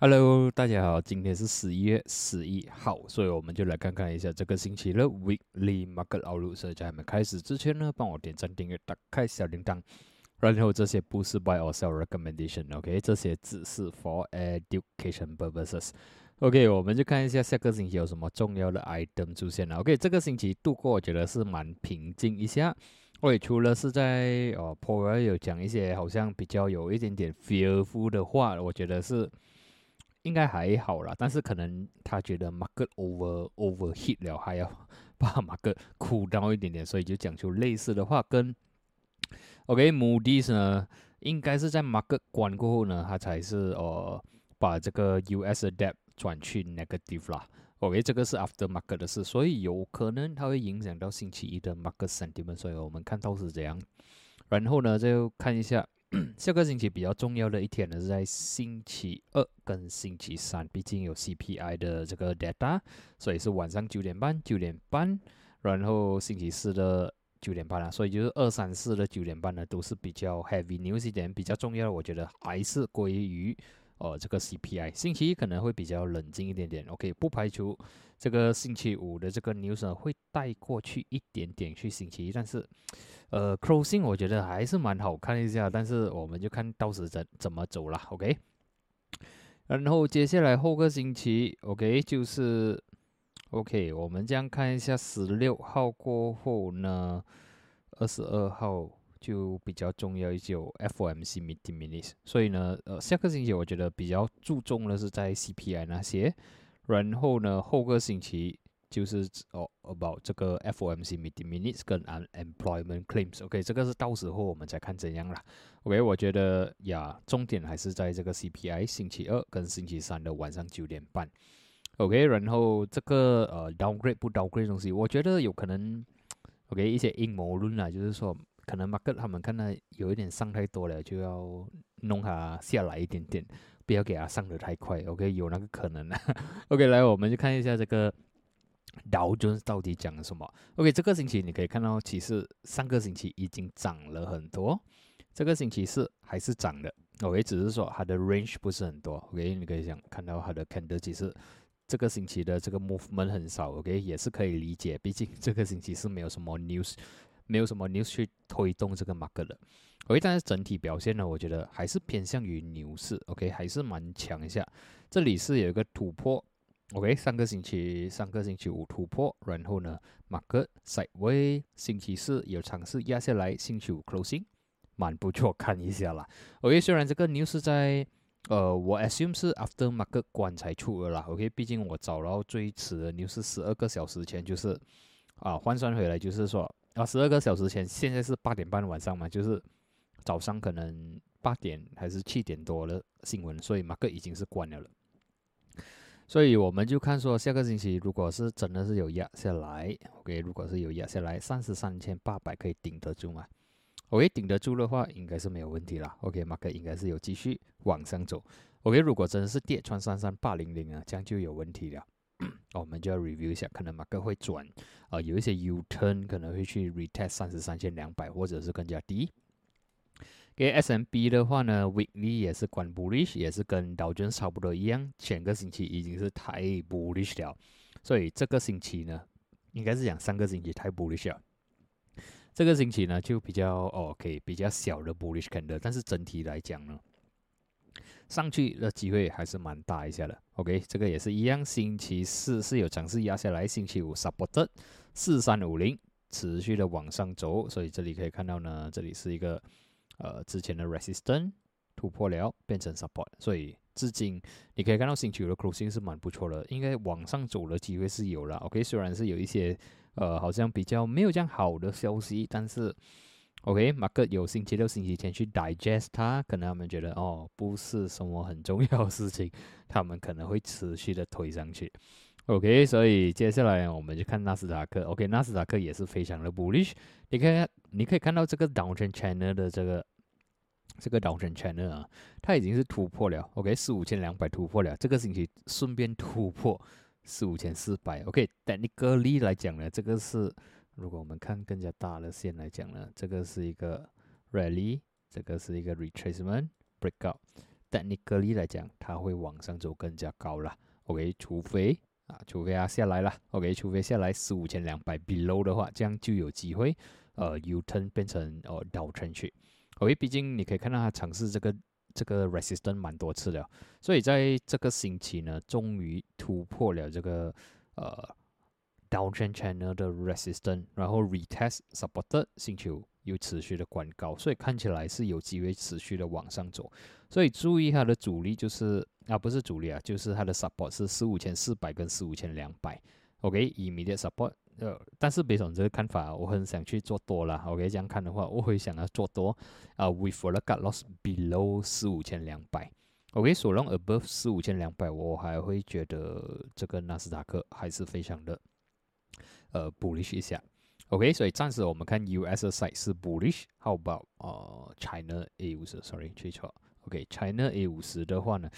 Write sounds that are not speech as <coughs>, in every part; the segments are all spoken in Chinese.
Hello，大家好，今天是十一月十一号，所以我们就来看看一下这个星期的 Weekly Market Outlook。所以在还没开始之前呢，帮我点赞、订阅、打开小铃铛。然后这些不是 Buy or Sell Recommendation，OK？这些只是 For Education Purposes。OK，我们就看一下下个星期有什么重要的 item 出现了。OK，这个星期度过我觉得是蛮平静一下。OK，除了是在哦 p o r 有讲一些好像比较有一点点 fearful 的话，我觉得是。应该还好啦，但是可能他觉得 market over overheat 了，还要把 market cool down 一点点，所以就讲出类似的话。跟 OK，Moody's 呢，应该是在 market 关过后呢，他才是呃把这个 US debt 转去 negative 啦。OK，这个是 after market 的事，所以有可能它会影响到星期一的 market sentiment，所以我们看到是这样。然后呢，就看一下。<coughs> 下个星期比较重要的一天呢，是在星期二跟星期三，毕竟有 CPI 的这个 data，所以是晚上九点半、九点半，然后星期四的九点半啊，所以就是二三四的九点半呢，都是比较 heavy news 一点，比较重要的，我觉得还是归于。哦，这个 CPI 星期一可能会比较冷静一点点，OK，不排除这个星期五的这个 news 会带过去一点点去星期一，但是，呃，closing 我觉得还是蛮好看一下，但是我们就看到时怎怎么走了，OK。然后接下来后个星期，OK，就是 OK，我们这样看一下十六号过后呢，二十二号。就比较重要一些，FOMC meeting minutes，所以呢，呃，下个星期我觉得比较注重的是在 CPI 那些，然后呢，后个星期就是哦，about 这个 FOMC meeting minutes 跟 unemployment claims，OK，这个是到时候我们再看怎样啦。OK，我觉得呀，重点还是在这个 CPI，星期二跟星期三的晚上九点半，OK，然后这个呃 downgrade 不 downgrade 东西，我觉得有可能，OK，一些阴谋论啊，就是说。可能马克他们看到有一点上太多了，就要弄它下来一点点，不要给它上的太快。OK，有那个可能。<laughs> OK，来，我们就看一下这个道琼到底讲了什么。OK，这个星期你可以看到，其实上个星期已经涨了很多，这个星期是还是涨的。OK，只是说它的 range 不是很多。OK，你可以想看到它的 candle 其实这个星期的这个 movement 很少。OK，也是可以理解，毕竟这个星期是没有什么 news。没有什么 news 去推动这个 market 的，OK，但是整体表现呢，我觉得还是偏向于牛市，OK，还是蛮强一下。这里是有一个突破，OK，上个星期上个星期五突破，然后呢，market sideway，星期四有尝试压下来，星期五 closing，蛮不错，看一下啦。OK，虽然这个 news 在，呃，我 assume 是 after market 关才出的啦，OK，毕竟我找到最迟的 news 十二个小时前就是，啊，换算回来就是说。啊，十二个小时前，现在是八点半晚上嘛，就是早上可能八点还是七点多的新闻，所以马克已经是关了了。所以我们就看说，下个星期如果是真的是有压下来，OK，如果是有压下来，三十三千八百可以顶得住吗？OK，顶得住的话，应该是没有问题啦。OK，马克应该是有继续往上走。OK，如果真的是跌穿三三八零零啊，这样就有问题了。<clears throat> 我们就要 review 一下，可能马克会转，啊，有一些 U turn 可能会去 retest 三十三千两百，或者是更加低。给 S M B 的话呢，weekly 也是关 bullish，也是跟道琼差不多一样，前个星期已经是太 bullish 了，所以这个星期呢，应该是讲上个星期太 bullish 了，这个星期呢就比较 OK，比较小的 bullish candle，但是整体来讲呢。上去的机会还是蛮大一下的，OK，这个也是一样。星期四是有尝试压下来，星期五 support 四三五零持续的往上走，所以这里可以看到呢，这里是一个呃之前的 resistance 突破了，变成 support，所以至今你可以看到星期五的 closing 是蛮不错的，应该往上走的机会是有了，OK，虽然是有一些呃好像比较没有这样好的消息，但是。OK，马克有星期六、星期天去 digest 它，可能他们觉得哦，不是什么很重要的事情，他们可能会持续的推上去。OK，所以接下来我们就看纳斯达克。OK，纳斯达克也是非常的 bullish。你看，你可以看到这个 downtrend channel 的这个这个 downtrend channel 啊，它已经是突破了。OK，四五千两百突破了，这个星期顺便突破四五千四百。OK，technically 来讲呢，这个是。如果我们看更加大的线来讲呢，这个是一个 rally，这个是一个 retracement，breakout，technically 来讲，它会往上走更加高了。OK，除非啊，除非它下来了。OK，除非下来十五千两百 below 的话，这样就有机会呃 U turn 变成呃 down trend 去。OK，毕竟你可以看到它尝试这个这个 resistance 蛮多次了，所以在这个星期呢，终于突破了这个呃 down trend channel 的 resistance，然后 retest supported 星期五。又持续的关高，所以看起来是有机会持续的往上走。所以注意它的阻力就是啊，不是阻力啊，就是它的 support 是四五千四百跟四五千两百。OK，immediate support。呃，但是别总这个看法，我很想去做多了。OK，这样看的话，我会想要做多啊，with the cut loss below 四五千两百。OK，所 long above 四五千两百，我还会觉得这个纳斯达克还是非常的呃 bullish 一下。OK，所以暂时我们看 US side 是 bullish，How about 呃 China A 五十？Sorry，记错。OK，China A 五十的话呢，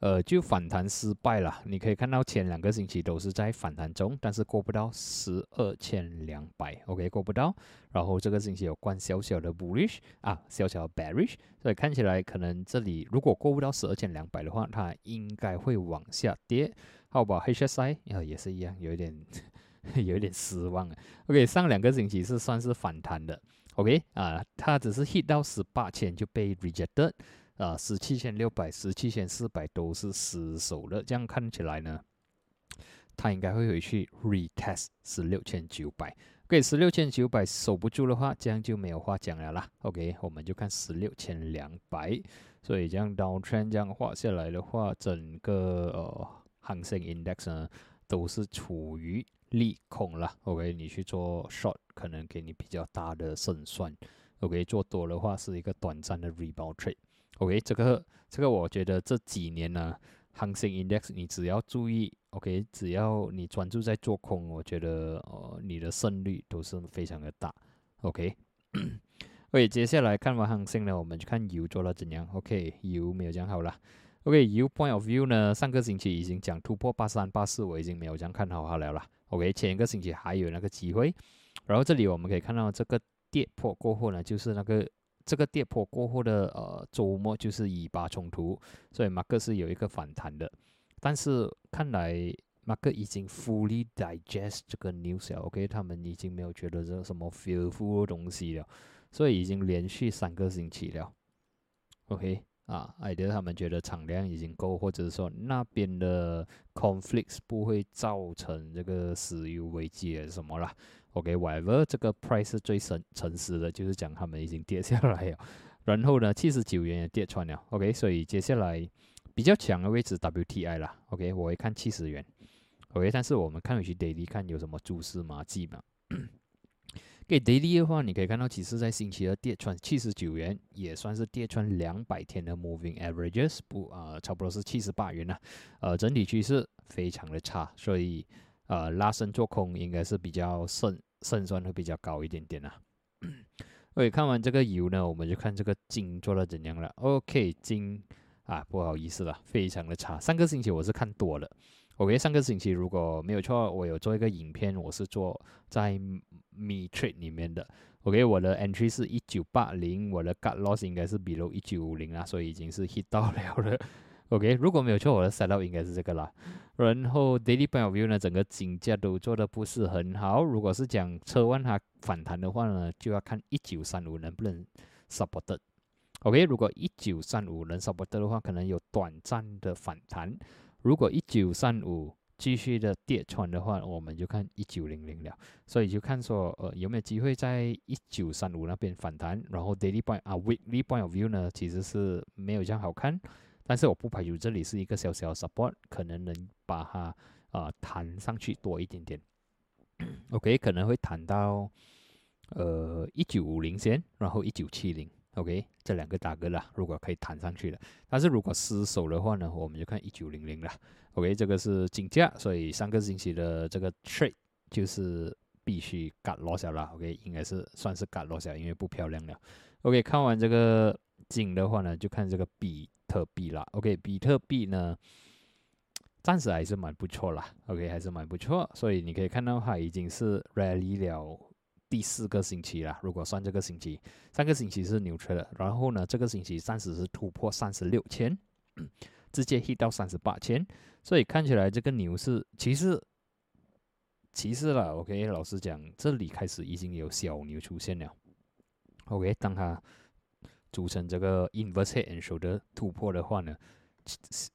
呃，就反弹失败了。你可以看到前两个星期都是在反弹中，但是过不到十二千两百。OK，过不到。然后这个星期有关小小的 bullish 啊，小小的 bearish，所以看起来可能这里如果过不到十二千两百的话，它应该会往下跌。How about HSI？啊，也是一样，有一点。<laughs> 有点失望啊。OK，上两个星期是算是反弹的。OK 啊，它只是 hit 到十八千就被 rejected，啊，十七千六百、十七千四百都是失守的。这样看起来呢，它应该会回去 retest 十六千九百。OK，十六千九百守不住的话，这样就没有话讲了啦。OK，我们就看十六千两百。所以这样 down trend 这样画下来的话，整个呃恒生 index 呢都是处于。利空了，OK，你去做 short 可能给你比较大的胜算，OK，做多的话是一个短暂的 rebound trade，OK，这个这个我觉得这几年呢，恒生 index 你只要注意，OK，只要你专注在做空，我觉得呃你的胜率都是非常的大 OK，OK，<coughs> 接下来看完恒生呢，我们去看油做了怎样，OK，油没有讲好了。OK，U point of view 呢？上个星期已经讲突破八三八四，我已经没有这样看好它了啦。OK，前一个星期还有那个机会。然后这里我们可以看到，这个跌破过后呢，就是那个这个跌破过后的呃周末就是以巴冲突，所以马克是有一个反弹的。但是看来马克已经 fully digest 这个 news 了。OK，他们已经没有觉得这什么 fearful 东西了，所以已经连续三个星期了。OK。啊，艾德他们觉得产量已经够，或者是说那边的 conflicts 不会造成这个石油危机什么啦。OK，whatever，这个 price 是最诚诚实的，就是讲他们已经跌下来了。然后呢，七十九元也跌穿了。OK，所以接下来比较强的位置 WTI 啦。OK，我会看七十元。OK，但是我们看回去 daily 看有什么蛛丝马迹嘛。给 daily 的话，你可以看到，其实在星期二跌穿七十九元，也算是跌穿两百天的 moving averages，不啊，差不多是七十八元了。呃，整体趋势非常的差，所以呃，拉升做空应该是比较胜胜算会比较高一点点啊。OK，看完这个油呢，我们就看这个金做的怎样了。OK，金啊，不好意思了，非常的差。上个星期我是看多了。OK，上个星期如果没有错，我有做一个影片，我是做在。Me Trade 里面的，OK，我的 Entry 是一九八零，我的 Cut Loss 应该是 below 一九五零啦，所以已经是 hit 到了了。OK，如果没有错，我的 Setup 应该是这个啦。然后 daily point view 呢，整个金价都做的不是很好。如果是讲车万它反弹的话呢，就要看一九三五能不能 Support。OK，如果一九三五能 Support 的话，可能有短暂的反弹。如果一九三五继续的跌穿的话，我们就看一九零零了，所以就看说呃有没有机会在一九三五那边反弹，然后 daily point 啊 weekly point of view 呢其实是没有这样好看，但是我不排除这里是一个小小 support，可能能把它啊弹上去多一点点，<coughs> OK 可能会弹到呃一九五零先，然后一九七零。OK，这两个大哥啦，如果可以弹上去了，但是如果失手的话呢，我们就看一九零零了。OK，这个是金价，所以上个星期的这个 trade 就是必须 cut loss 了。OK，应该是算是 cut loss，因为不漂亮了。OK，看完这个金的话呢，就看这个比特币啦。OK，比特币呢，暂时还是蛮不错啦。OK，还是蛮不错，所以你可以看到它已经是 rally 了第四个星期啦。如果算这个星期，上个星期是牛车的，然后呢，这个星期暂时是突破三十六千，<clears throat> 直接 hit 到三十八千，所以看起来这个牛市其实其实了，OK，老实讲，这里开始已经有小牛出现了。OK，当它组成这个 inverse head and shoulder 突破的话呢，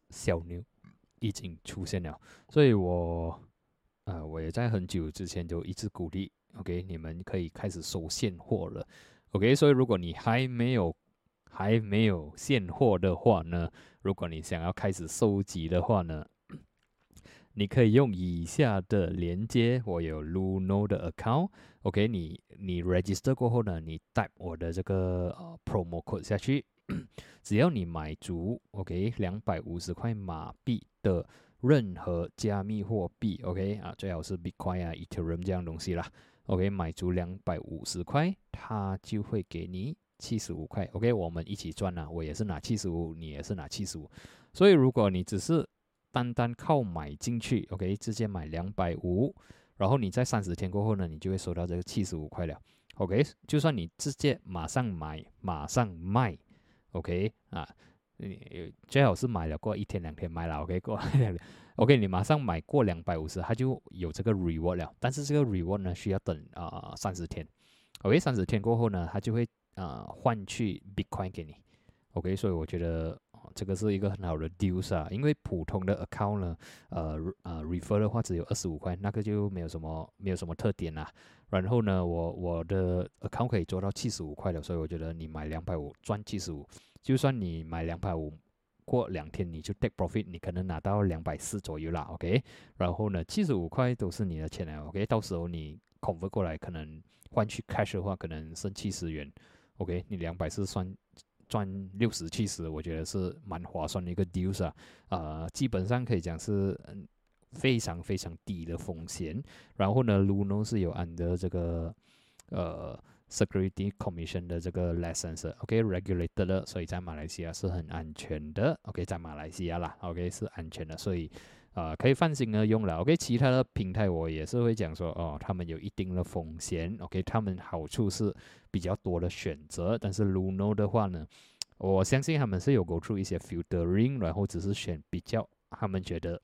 小牛已经出现了，所以我。啊，我也在很久之前就一直鼓励，OK，你们可以开始收现货了，OK。所以如果你还没有还没有现货的话呢，如果你想要开始收集的话呢，你可以用以下的连接，我有 Luno 的 account，OK，你你 register 过后呢，你 type 我的这个呃 promo code 下去，只要你买足 OK 两百五十块马币的。任何加密货币，OK 啊，最好是 Bitcoin 啊、Ethereum 这样东西啦。OK，买足两百五十块，它就会给你七十五块。OK，我们一起赚啊，我也是拿七十五，你也是拿七十五。所以如果你只是单单靠买进去，OK，直接买两百五，然后你在三十天过后呢，你就会收到这个七十五块了。OK，就算你直接马上买，马上卖，OK 啊。你最好是买了过一天两天买了，OK 过，<laughs> OK 你马上买过两百五十，它就有这个 reward 了。但是这个 reward 呢，需要等啊三十天，OK 三十天过后呢，它就会啊换去 Bitcoin 给你，OK 所以我觉得这个是一个很好的 deal 啊，因为普通的 account 呢，呃呃 refer 的话只有二十五块，那个就没有什么没有什么特点啦。然后呢，我我的 account 可以做到七十五块的，所以我觉得你买两百五赚七十五。就算你买两百五，过两天你就 take profit，你可能拿到两百四左右啦，OK。然后呢，七十五块都是你的钱了，OK。到时候你 conver 过来，可能换去 cash 的话，可能剩七十元，OK。你两百四算赚六十七十，我觉得是蛮划算的一个 deal 啊。呃，基本上可以讲是非常非常低的风险。然后呢，Luno 是有按的这个呃。Security Commission 的这个 license，OK，regulated 的，所以在马来西亚是很安全的，OK，在马来西亚啦，OK 是安全的，所以啊可以放心的用了，OK，其他的平台我也是会讲说，哦，他们有一定的风险，OK，他们好处是比较多的选择，但是 Luno 的话呢，我相信他们是有 go through 一些 filtering，然后只是选比较他们觉得。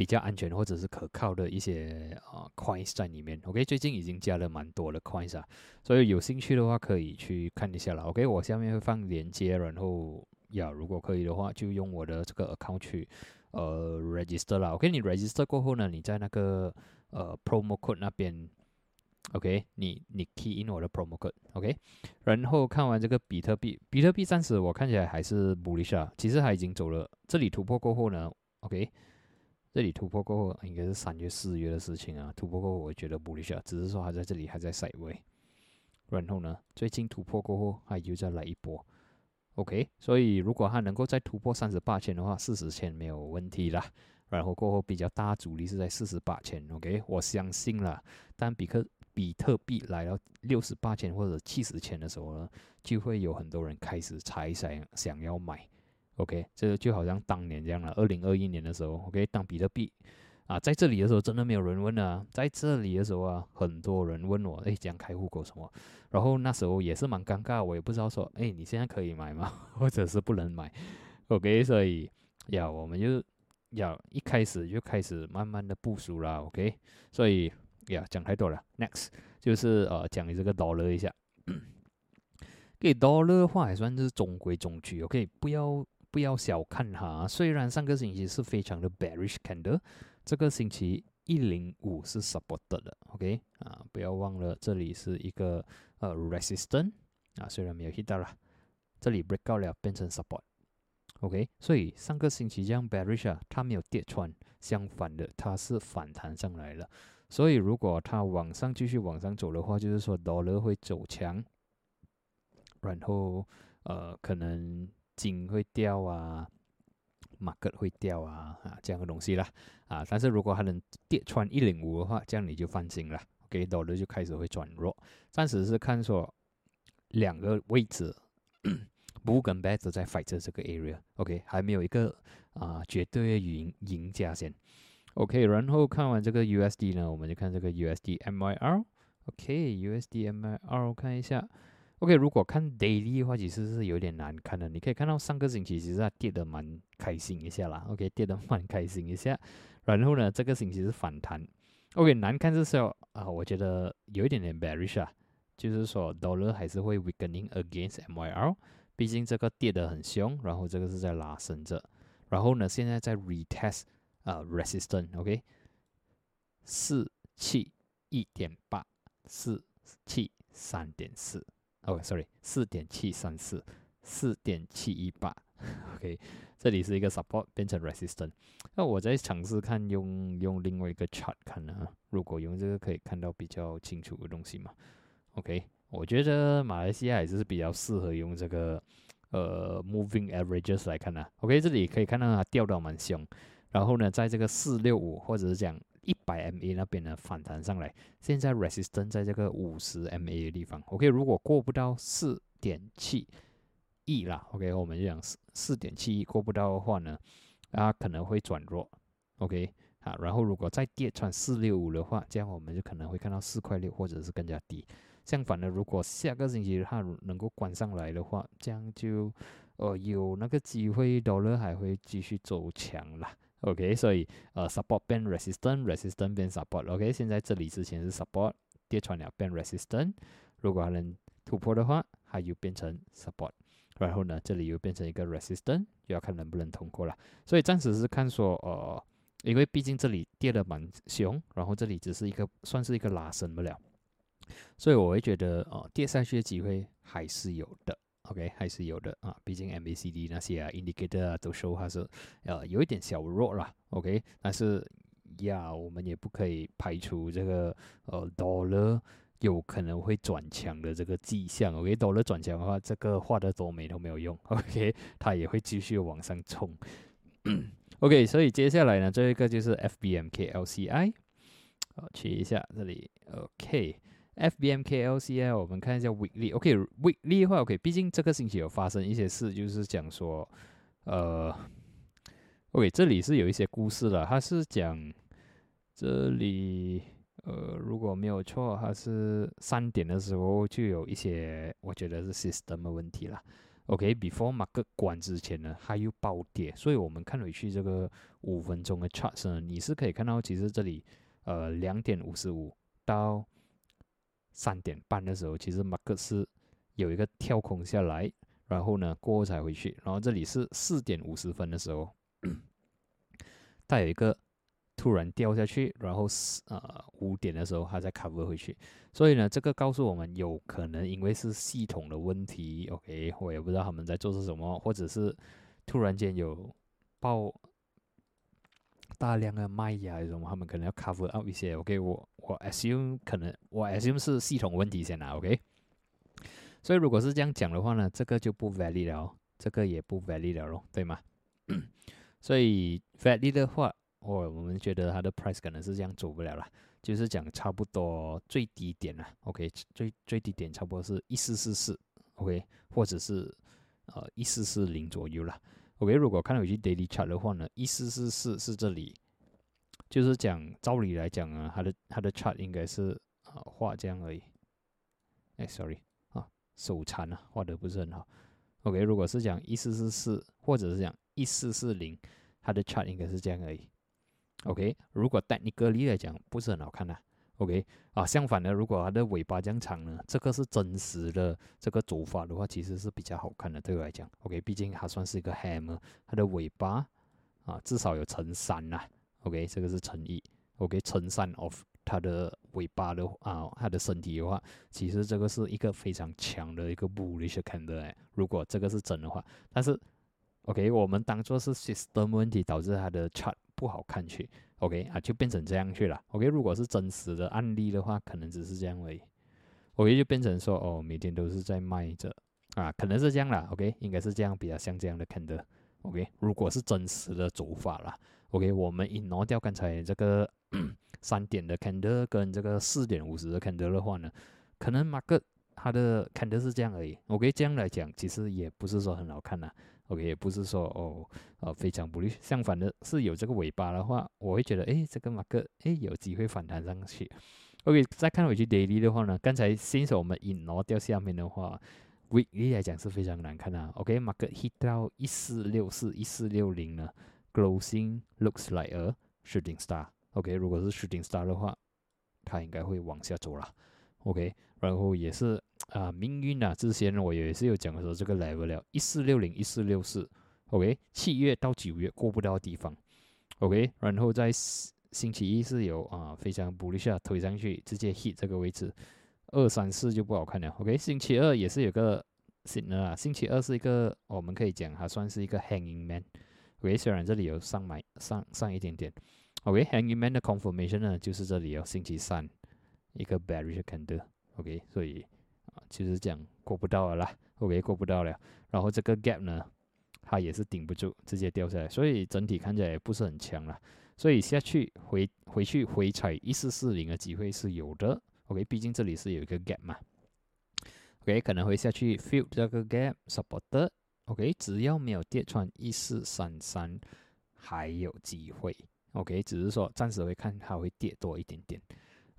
比较安全或者是可靠的一些啊 coins 在里面，OK，最近已经加了蛮多的 coins 啊，所以有兴趣的话可以去看一下啦，OK，我下面会放链接，然后呀，如果可以的话就用我的这个 account 去呃 register 啦，OK，你 register 过后呢，你在那个呃 promo code 那边，OK，你你 key in 我的 promo code，OK，然后看完这个比特币，比特币暂时我看起来还是 bullish 啊，其实它已经走了，这里突破过后呢，OK。这里突破过后，应该是三月、四月的事情啊。突破过后，我觉得不理想，只是说还在这里还在塞位。然后呢，最近突破过后，它又再来一波。OK，所以如果它能够再突破三十八千的话，四十千没有问题啦。然后过后比较大阻力是在四十八千。OK，我相信了。当比克比特币来到六十八千或者七十千的时候呢，就会有很多人开始猜想想要买。OK，这就好像当年这样了。二零二一年的时候，OK，当比特币啊在这里的时候，真的没有人问啊。在这里的时候啊，很多人问我，哎，讲开户口什么？然后那时候也是蛮尴尬，我也不知道说，哎，你现在可以买吗？<laughs> 或者是不能买？OK，所以呀，我们就要一开始就开始慢慢的部署啦。OK，所以呀，讲太多了。Next 就是呃，讲你这个 dollar 一下，<coughs> 给 dollar 的话还算是中规中矩。OK，不要。不要小看它，虽然上个星期是非常的 bearish candle，这个星期一零五是 supported 的，OK？啊，不要忘了这里是一个呃 resistance 啊，虽然没有 hit 到了，这里 break out 了变成 support，OK，所以上个星期这样 bearish 啊，它没有跌穿，相反的它是反弹上来了，所以如果它往上继续往上走的话，就是说 dollar 会走强，然后呃可能。金会掉啊，马克会掉啊，啊这样的东西啦，啊，但是如果它能跌穿一零五的话，这样你就放心了，OK，到了就开始会转弱，暂时是看说两个位置，<coughs> 不跟 bad 在 fight 这个 area，OK，还没有一个啊绝对赢赢家先，OK，然后看完这个 USD 呢，我们就看这个 USD MYR。OK，USDMR 看一下。OK，如果看 daily 的话，其实是有点难看的。你可以看到上个星期其实它跌得蛮开心一下啦。OK，跌得 <laughs> 蛮开心一下。然后呢，这个星期是反弹。OK，难看是说啊，我觉得有一点点 bearish 啊，就是说 dollar 还是会 weakening against MYR，毕竟这个跌得很凶，然后这个是在拉升着。然后呢，现在在 retest 啊 resistance，OK，四七一点八，四七三点四。哦，sorry，四点七三四，四点七一八，OK，这里是一个 support 变成 resistance。那我在尝试看用用另外一个 chart 看呢，如果用这个可以看到比较清楚的东西嘛？OK，我觉得马来西亚还是比较适合用这个呃 moving averages 来看呢。OK，这里可以看到它掉到蛮凶，然后呢，在这个四六五或者是讲。一百 MA 那边呢反弹上来，现在 resistance 在这个五十 MA 的地方。OK，如果过不到四点七亿啦，OK，我们就讲四四点七亿过不到的话呢，啊可能会转弱。OK，啊，然后如果再跌穿四六五的话，这样我们就可能会看到四块六或者是更加低。相反的，如果下个星期它能够关上来的话，这样就呃有那个机会豆乐还会继续走强啦。OK，所以呃，support 变 resistant，resistant 变 support。OK，现在这里之前是 support，跌穿了变 resistant。如果还能突破的话，它又变成 support。然后呢，这里又变成一个 resistant，就要看能不能通过了。所以暂时是看说，呃，因为毕竟这里跌的蛮凶，然后这里只是一个算是一个拉升不了，所以我会觉得，呃，跌下去的机会还是有的。OK，还是有的啊，毕竟 MACD 那些啊 indicator 啊都说还是呃有一点小弱啦。OK，但是呀，我们也不可以排除这个呃 dollar 有可能会转强的这个迹象。OK，dollar 转强的话，这个画的多美都没有用。OK，<laughs> 它也会继续往上冲。OK，所以接下来呢，这一个就是 FBMKLCI，好，取一下这里。OK。FBMKLCI，我们看一下 weekly，OK，weekly 的话，OK，毕竟这个星期有发生一些事，就是讲说，呃，OK，这里是有一些故事的，它是讲这里，呃，如果没有错，它是三点的时候就有一些，我觉得是 system 的问题了，OK，before market 关之前呢，它又暴跌，所以我们看回去这个五分钟的 chart 呢，你是可以看到，其实这里，呃，两点五十五到三点半的时候，其实马克思有一个跳空下来，然后呢过后才回去，然后这里是四点五十分的时候，它有一个突然掉下去，然后四呃五点的时候它再 cover 回去，所以呢这个告诉我们有可能因为是系统的问题，OK，我也不知道他们在做些什么，或者是突然间有爆。大量的卖呀，什么他们可能要 cover up 一些，OK，我我 assume 可能我 assume 是系统问题先啦，OK。所以如果是这样讲的话呢，这个就不 valid 了，这个也不 valid 了咯，对吗？<coughs> 所以 valid 的话，我我们觉得它的 price 可能是这样走不了了，就是讲差不多最低点了，OK，最最低点差不多是一四四四，OK，或者是呃一四四零左右了。OK，如果看回去 daily chart 的话呢，一四四四是这里，就是讲照理来讲啊，它的它的 chart 应该是啊画这样而已。哎，sorry 啊，手残啊，画的不是很好。OK，如果是讲一四四四或者是讲一四四零，它的 chart 应该是这样而已。OK，如果带你个例来讲，不是很好看的。OK，啊，相反的，如果它的尾巴这样长呢，这个是真实的这个走法的话，其实是比较好看的。对我来讲，OK，毕竟它算是一个 hammer，它的尾巴啊至少有乘三呐。OK，这个是乘一。OK，乘三 of 它的尾巴的啊，它的身体的话，其实这个是一个非常强的一个 bullish candle。如果这个是真的话，但是 OK，我们当做是 system 问题导致它的 chart 不好看去。OK 啊，就变成这样去了。OK，如果是真实的案例的话，可能只是这样而已。OK，就变成说，哦，每天都是在卖着啊，可能是这样啦。OK，应该是这样，比较像这样的 candle。OK，如果是真实的走法啦 OK，我们 ignore 掉刚才这个 <coughs> 三点的 candle 跟这个四点五十的 candle 的话呢，可能 market 它的 candle 是这样而已。OK，这样来讲，其实也不是说很好看呐。OK，也不是说哦，呃，非常不利。相反的是，有这个尾巴的话，我会觉得，哎，这个马克，哎，有机会反弹上去。OK，再看回去 daily 的话呢，刚才新手我们引挪掉下面的话，weekly 来讲是非常难看啊。OK，market hit 到一四六四、一四六零呢，closing looks like a shooting star。OK，如果是 shooting star 的话，它应该会往下走了。OK，然后也是啊，命运啊，之前我也是有讲说这个 level 了，一四六零、一四六四。OK，七月到九月过不到的地方。OK，然后在星期一是有啊非常补一下推上去，直接 hit 这个位置，二三四就不好看了。OK，星期二也是有个 signal 啊，星期二是一个我们可以讲还算是一个 hanging man。OK，虽然这里有上买上上一点点。OK，hanging man 的 confirmation 呢就是这里哦，星期三一个 bearish candle。OK，所以啊就是讲过不到了啦。OK，过不到了。然后这个 gap 呢，它也是顶不住，直接掉下来，所以整体看起来也不是很强了。所以下去回回去回踩一四四零的机会是有的，OK，毕竟这里是有一个 gap 嘛，OK，可能会下去 fill 这个 gap support，OK，只要没有跌穿一四三三，还有机会，OK，只是说暂时会看它会跌多一点点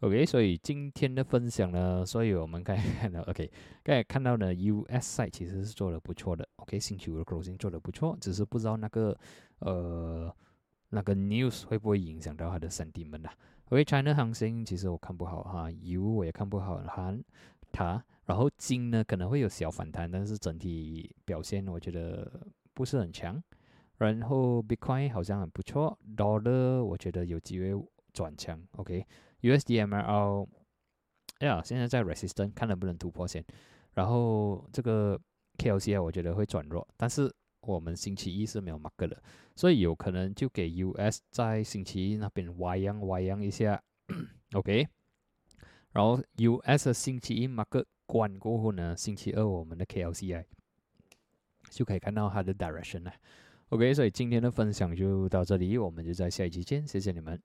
，OK，所以今天的分享呢，所以我们可以看到，<laughs> OK，刚才看到呢，US side 其实是做的不错的，OK，星期五的 closing 做的不错，只是不知道那个呃。那个 news 会不会影响到它的 sentiment 啊？因为 China 行情其实我看不好哈，油我也看不好哈，它，然后金呢可能会有小反弹，但是整体表现我觉得不是很强。然后 Bitcoin 好像很不错，Dollar 我觉得有机会转强，OK。USDMRO 呀，现在在 resistance，看能不能突破线。然后这个 KLCI 我觉得会转弱，但是。我们星期一是没有 market 的，所以有可能就给 US 在星期一那边歪样歪样一下，<coughs> OK。然后 US 的星期一 market 关过后呢，星期二我们的 KLCI 就可以看到它的 direction 了，OK。所以今天的分享就到这里，我们就在下一期见，谢谢你们。